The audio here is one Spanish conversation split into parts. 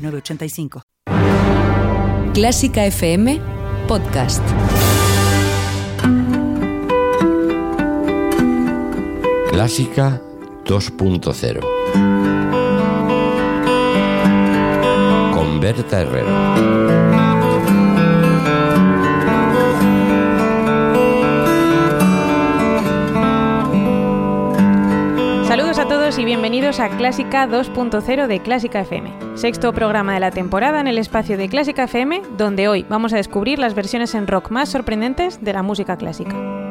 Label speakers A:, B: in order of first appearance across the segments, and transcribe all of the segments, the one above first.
A: 906985.
B: Clásica FM Podcast.
C: Clásica 2.0 con Berta Herrero.
D: Saludos a todos y bienvenidos a Clásica 2.0 de Clásica FM, sexto programa de la temporada en el espacio de Clásica FM, donde hoy vamos a descubrir las versiones en rock más sorprendentes de la música clásica.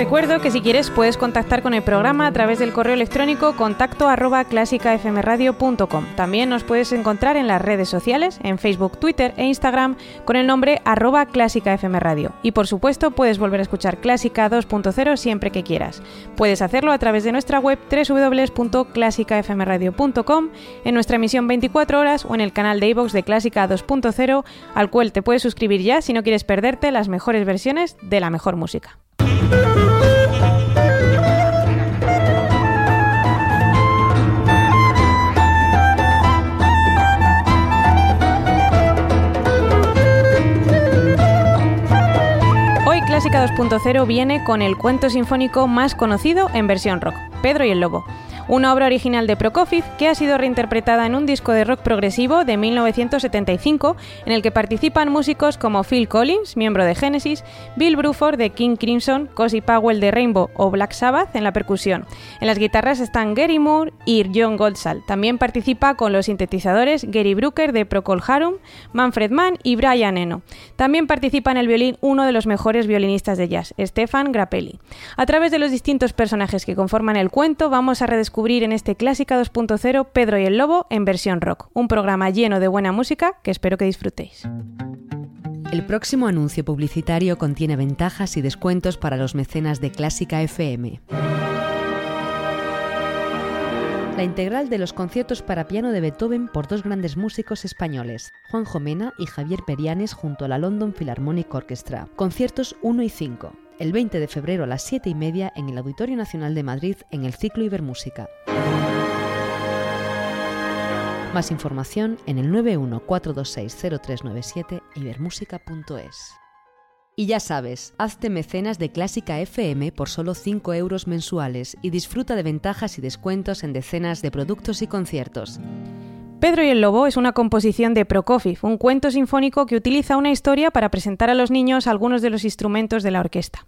D: Recuerdo que si quieres puedes contactar con el programa a través del correo electrónico contacto arroba clásicafmradio.com. También nos puedes encontrar en las redes sociales, en Facebook, Twitter e Instagram con el nombre arroba clásicafmradio. Y por supuesto puedes volver a escuchar Clásica 2.0 siempre que quieras. Puedes hacerlo a través de nuestra web www.clásicafmradio.com, en nuestra emisión 24 horas o en el canal de iVoox de Clásica 2.0 al cual te puedes suscribir ya si no quieres perderte las mejores versiones de la mejor música. Hoy Clásica 2.0 viene con el cuento sinfónico más conocido en versión rock, Pedro y el Lobo una obra original de Prokofiev que ha sido reinterpretada en un disco de rock progresivo de 1975 en el que participan músicos como Phil Collins, miembro de Genesis, Bill Bruford de King Crimson, Cozy Powell de Rainbow o Black Sabbath en la percusión. En las guitarras están Gary Moore y John Goldsall. También participa con los sintetizadores Gary Brooker de Procol Harum, Manfred Mann y Brian Eno. También participa en el violín uno de los mejores violinistas de jazz, Stefan Grappelli. A través de los distintos personajes que conforman el cuento vamos a redescubrir en este Clásica 2.0 Pedro y el Lobo en versión rock, un programa lleno de buena música que espero que disfrutéis.
B: El próximo anuncio publicitario contiene ventajas y descuentos para los mecenas de Clásica FM. La integral de los conciertos para piano de Beethoven por dos grandes músicos españoles, Juan Jomena y Javier Perianes junto a la London Philharmonic Orchestra. Conciertos 1 y 5 el 20 de febrero a las 7 y media en el Auditorio Nacional de Madrid en el ciclo Ibermúsica. Más información en el 914260397 ibermúsica.es. Y ya sabes, hazte mecenas de Clásica FM por solo 5 euros mensuales y disfruta de ventajas y descuentos en decenas de productos y conciertos.
D: Pedro y el Lobo es una composición de Prokofiev, un cuento sinfónico que utiliza una historia para presentar a los niños algunos de los instrumentos de la orquesta.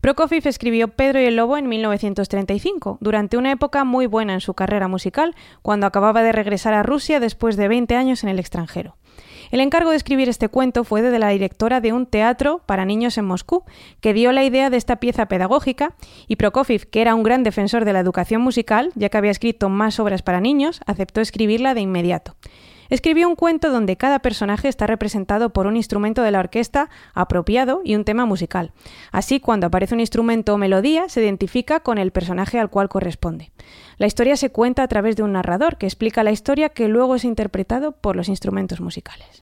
D: Prokofiev escribió Pedro y el Lobo en 1935, durante una época muy buena en su carrera musical, cuando acababa de regresar a Rusia después de 20 años en el extranjero. El encargo de escribir este cuento fue de la directora de un teatro para niños en Moscú, que dio la idea de esta pieza pedagógica, y Prokofiev, que era un gran defensor de la educación musical, ya que había escrito más obras para niños, aceptó escribirla de inmediato. Escribió un cuento donde cada personaje está representado por un instrumento de la orquesta apropiado y un tema musical. Así, cuando aparece un instrumento o melodía, se identifica con el personaje al cual corresponde. La historia se cuenta a través de un narrador que explica la historia que luego es interpretado por los instrumentos musicales.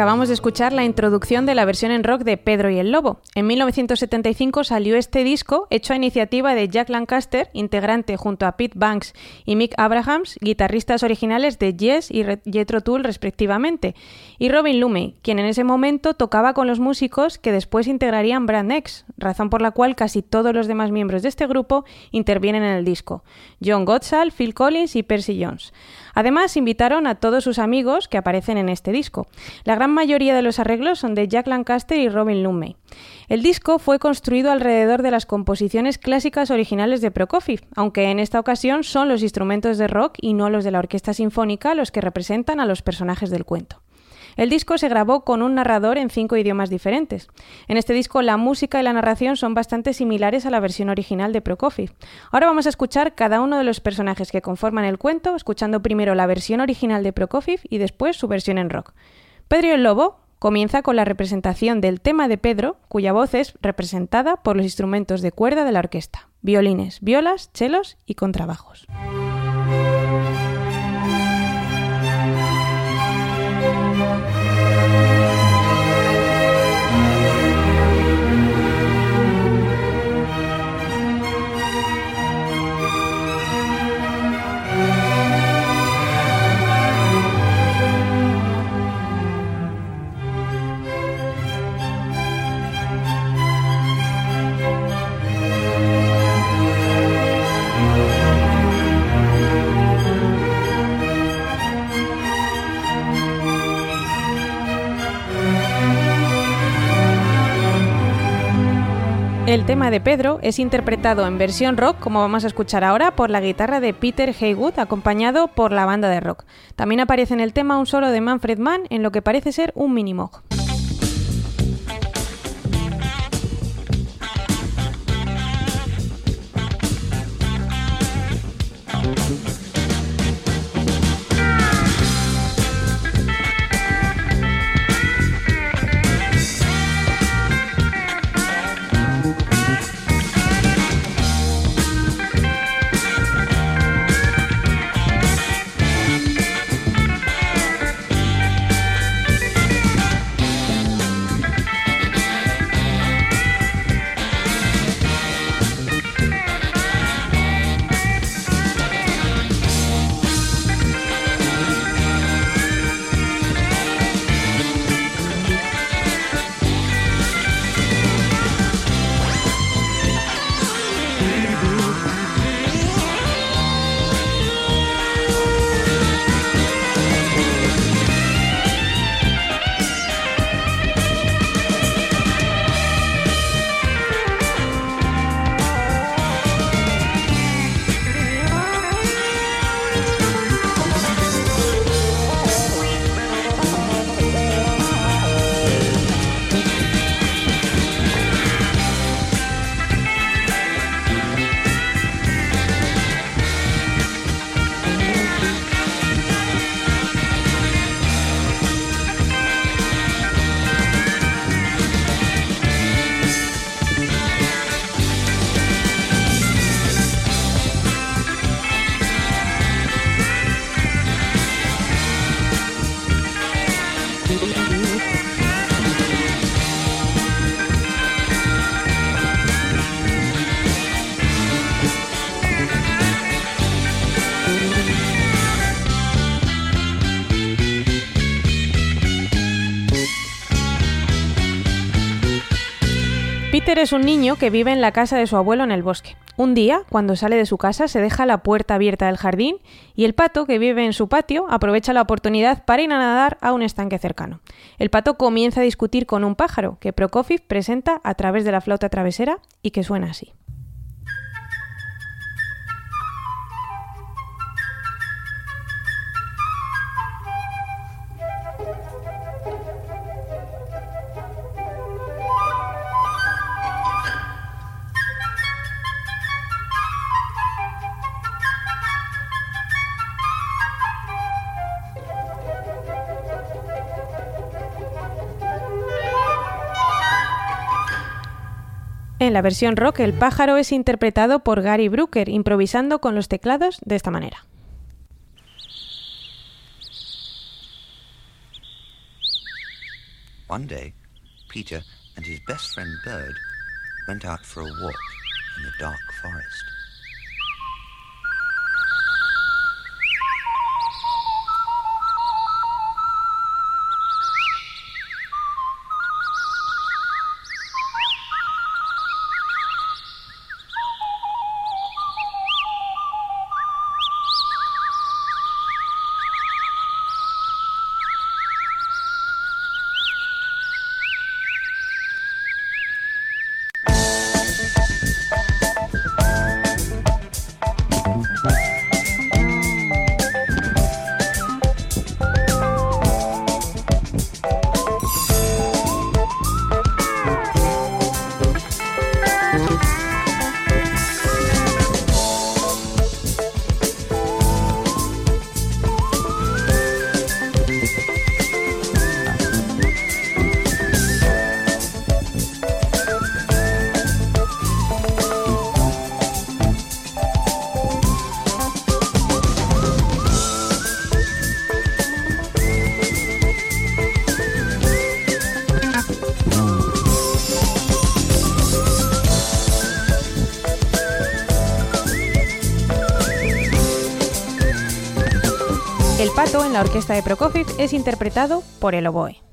D: Acabamos de escuchar la introducción de la versión en rock de Pedro y el Lobo. En 1975 salió este disco hecho a iniciativa de Jack Lancaster, integrante junto a Pete Banks y Mick Abrahams, guitarristas originales de Yes y Jethro Tull respectivamente, y Robin Lumey, quien en ese momento tocaba con los músicos que después integrarían Brand X, razón por la cual casi todos los demás miembros de este grupo intervienen en el disco: John Gottsall, Phil Collins y Percy Jones. Además, invitaron a todos sus amigos que aparecen en este disco. La gran mayoría de los arreglos son de Jack Lancaster y Robin Lumley. El disco fue construido alrededor de las composiciones clásicas originales de Prokofiev, aunque en esta ocasión son los instrumentos de rock y no los de la orquesta sinfónica los que representan a los personajes del cuento. El disco se grabó con un narrador en cinco idiomas diferentes. En este disco la música y la narración son bastante similares a la versión original de Prokofiev. Ahora vamos a escuchar cada uno de los personajes que conforman el cuento, escuchando primero la versión original de Prokofiev y después su versión en rock. Pedro el Lobo comienza con la representación del tema de Pedro, cuya voz es representada por los instrumentos de cuerda de la orquesta, violines, violas, chelos y contrabajos. Tema de Pedro es interpretado en versión rock, como vamos a escuchar ahora, por la guitarra de Peter Haywood, acompañado por la banda de rock. También aparece en el tema un solo de Manfred Mann en lo que parece ser un mini-mog. Peter es un niño que vive en la casa de su abuelo en el bosque. Un día, cuando sale de su casa, se deja la puerta abierta del jardín y el pato, que vive en su patio, aprovecha la oportunidad para ir a nadar a un estanque cercano. El pato comienza a discutir con un pájaro que Prokofiev presenta a través de la flauta travesera y que suena así. En la versión rock, el pájaro es interpretado por Gary Brooker, improvisando con los teclados de esta manera.
E: One day, Peter and his best friend Bird went out for a walk in the dark forest.
D: La orquesta de Prokofiev es interpretado por el oboe.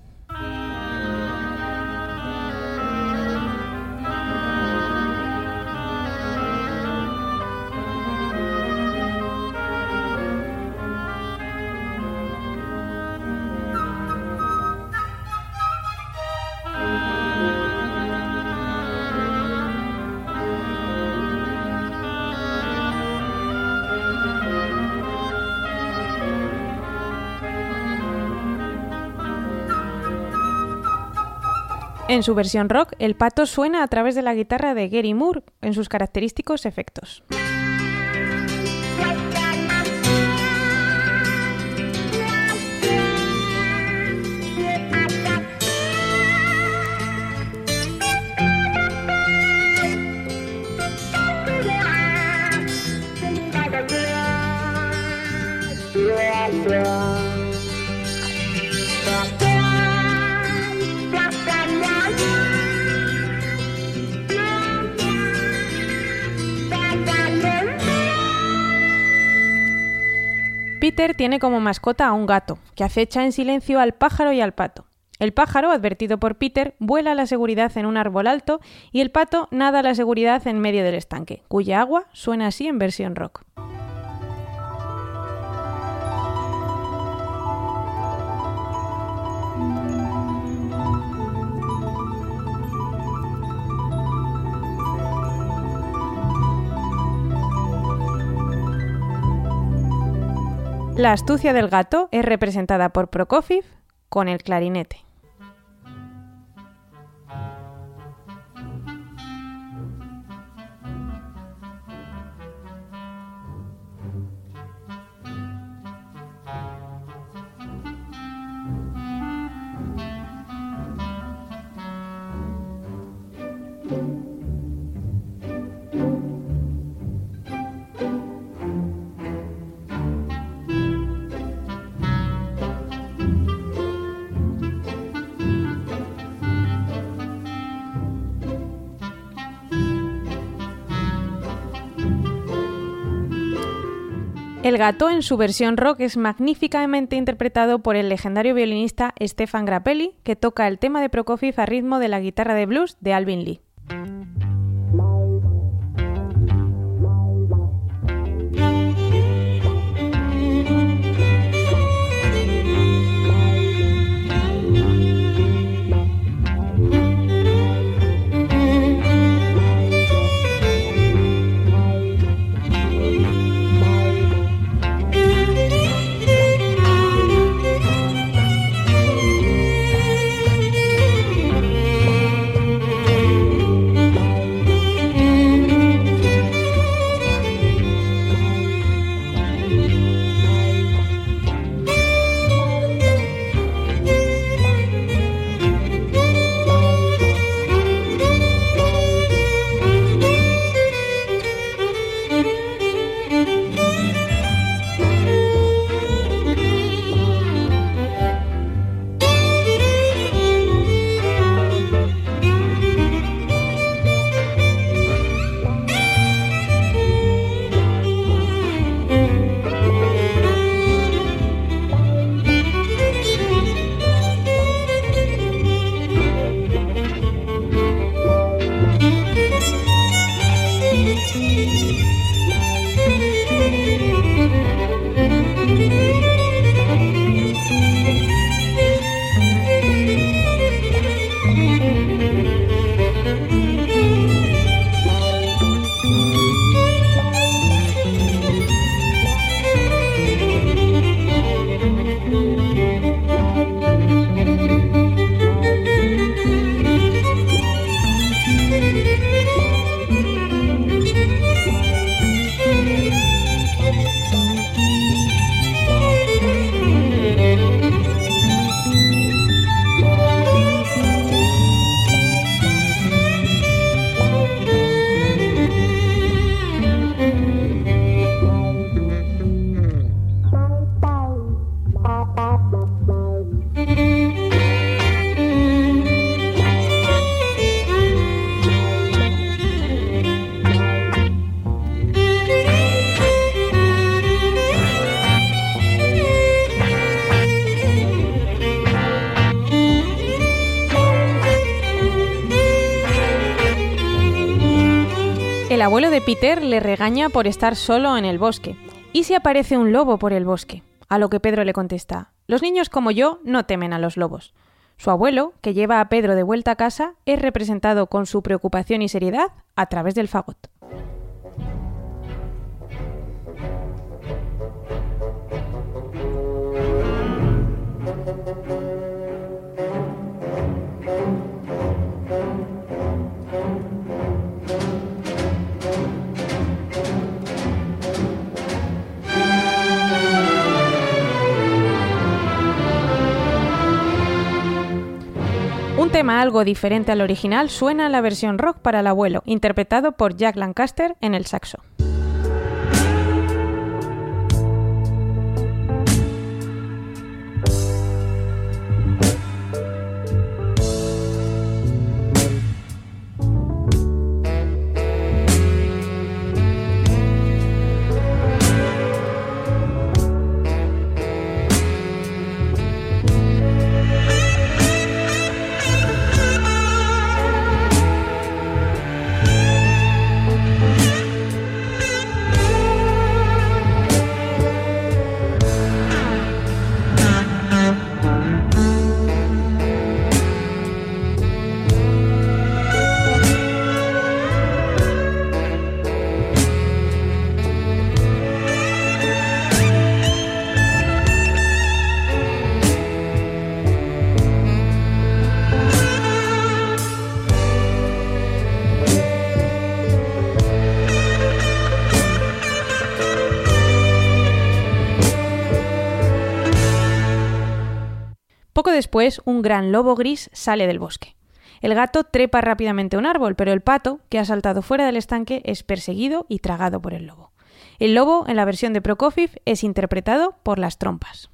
D: En su versión rock, el pato suena a través de la guitarra de Gary Moore en sus característicos efectos. Peter tiene como mascota a un gato, que acecha en silencio al pájaro y al pato. El pájaro, advertido por Peter, vuela a la seguridad en un árbol alto y el pato nada a la seguridad en medio del estanque, cuya agua suena así en versión rock. La astucia del gato es representada por Prokofiev con el clarinete. El gato en su versión rock es magníficamente interpretado por el legendario violinista Stefan Grappelli, que toca el tema de Prokofiev a ritmo de la guitarra de blues de Alvin Lee. Peter le regaña por estar solo en el bosque. ¿Y si aparece un lobo por el bosque? A lo que Pedro le contesta, los niños como yo no temen a los lobos. Su abuelo, que lleva a Pedro de vuelta a casa, es representado con su preocupación y seriedad a través del fagot. Tema algo diferente al original suena en la versión rock para el abuelo, interpretado por Jack Lancaster en el saxo. Después, un gran lobo gris sale del bosque. El gato trepa rápidamente a un árbol, pero el pato, que ha saltado fuera del estanque, es perseguido y tragado por el lobo. El lobo, en la versión de Prokofiev, es interpretado por las trompas.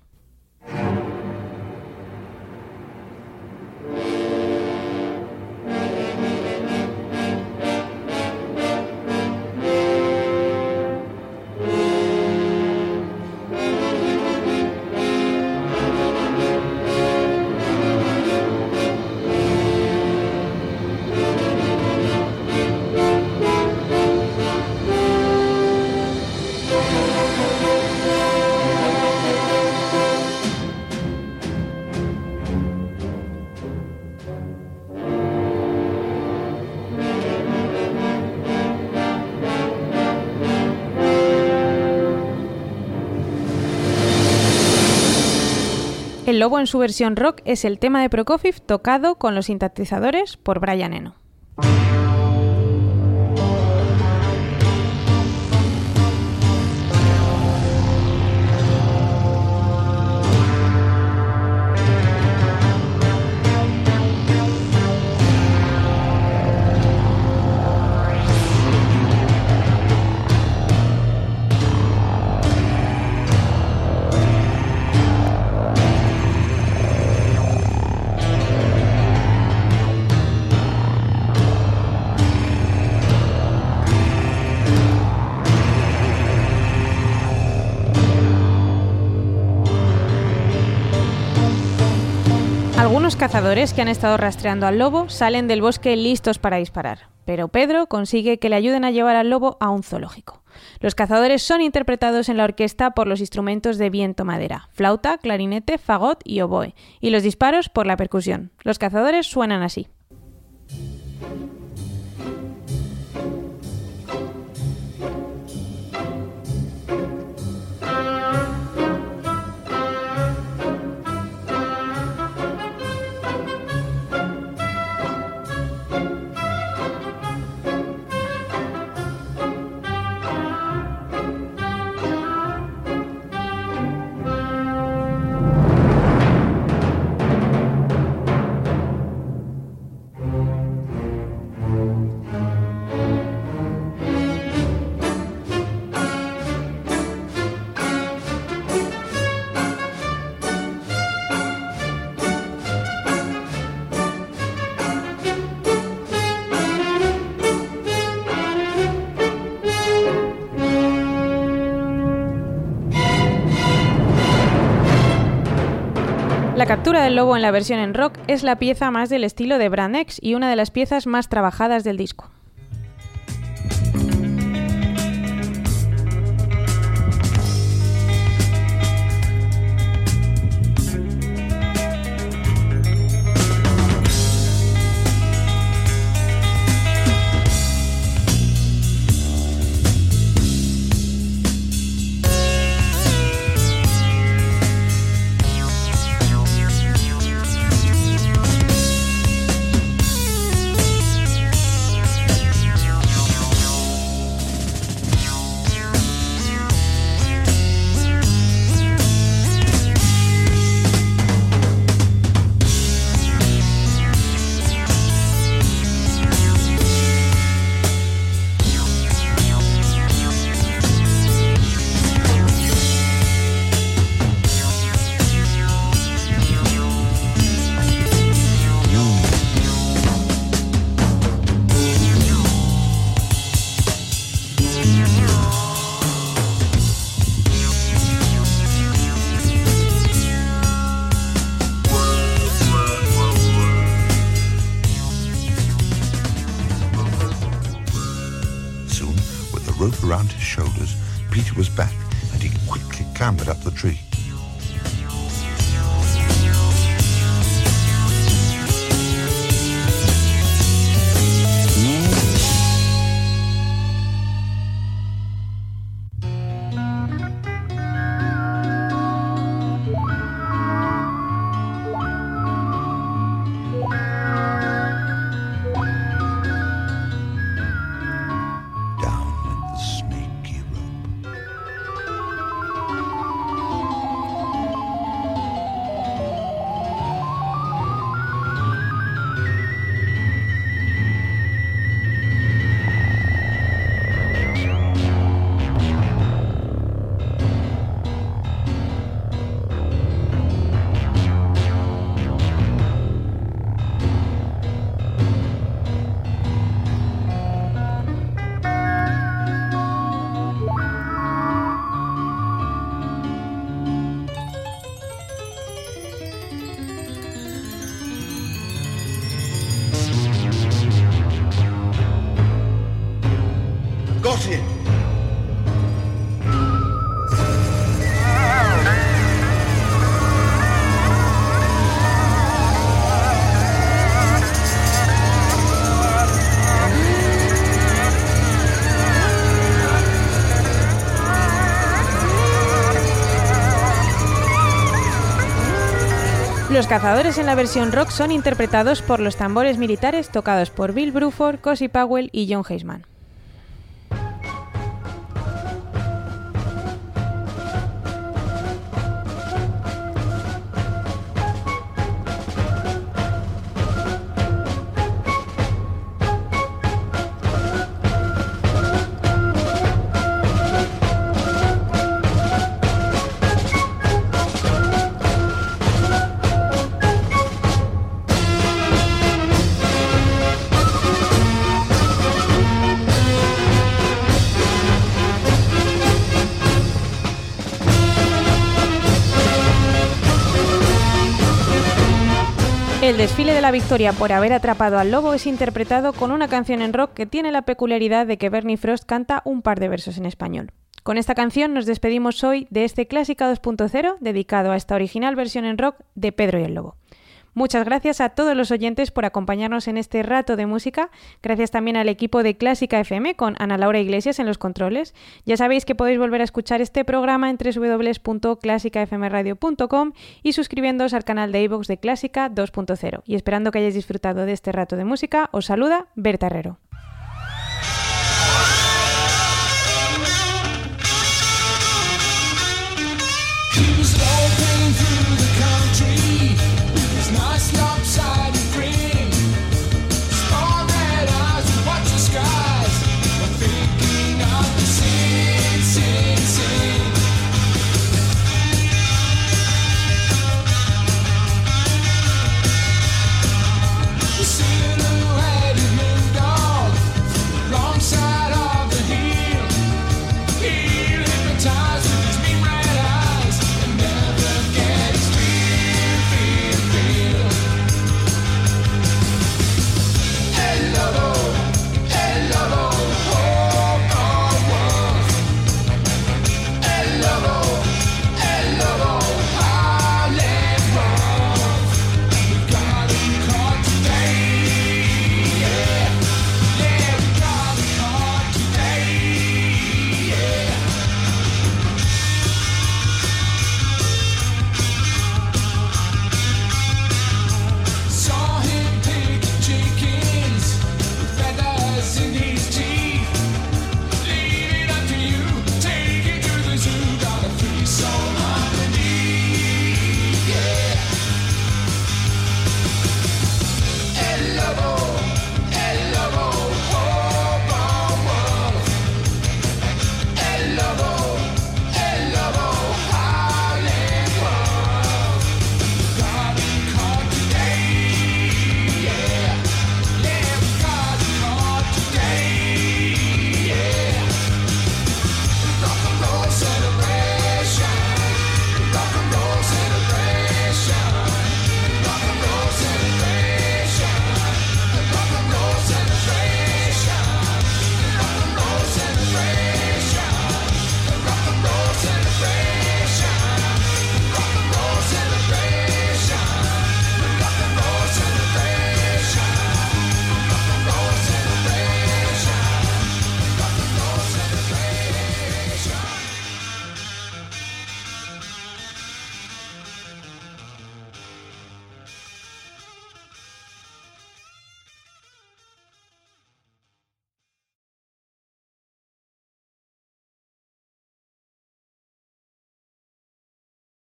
D: El lobo en su versión rock es el tema de Prokofiev tocado con los sintetizadores por Brian Eno. Algunos cazadores que han estado rastreando al lobo salen del bosque listos para disparar, pero Pedro consigue que le ayuden a llevar al lobo a un zoológico. Los cazadores son interpretados en la orquesta por los instrumentos de viento madera, flauta, clarinete, fagot y oboe, y los disparos por la percusión. Los cazadores suenan así. La captura del lobo en la versión en rock es la pieza más del estilo de Brand X y una de las piezas más trabajadas del disco. Los cazadores en la versión rock son interpretados por los tambores militares tocados por Bill Bruford, Cosi Powell y John Heisman. Desfile de la victoria por haber atrapado al lobo es interpretado con una canción en rock que tiene la peculiaridad de que Bernie Frost canta un par de versos en español. Con esta canción nos despedimos hoy de este Clásica 2.0 dedicado a esta original versión en rock de Pedro y el Lobo. Muchas gracias a todos los oyentes por acompañarnos en este rato de música. Gracias también al equipo de Clásica FM con Ana Laura Iglesias en los controles. Ya sabéis que podéis volver a escuchar este programa en www.clásicafmradio.com y suscribiéndoos al canal de iVoox de Clásica 2.0. Y esperando que hayáis disfrutado de este rato de música, os saluda Berta Herrero.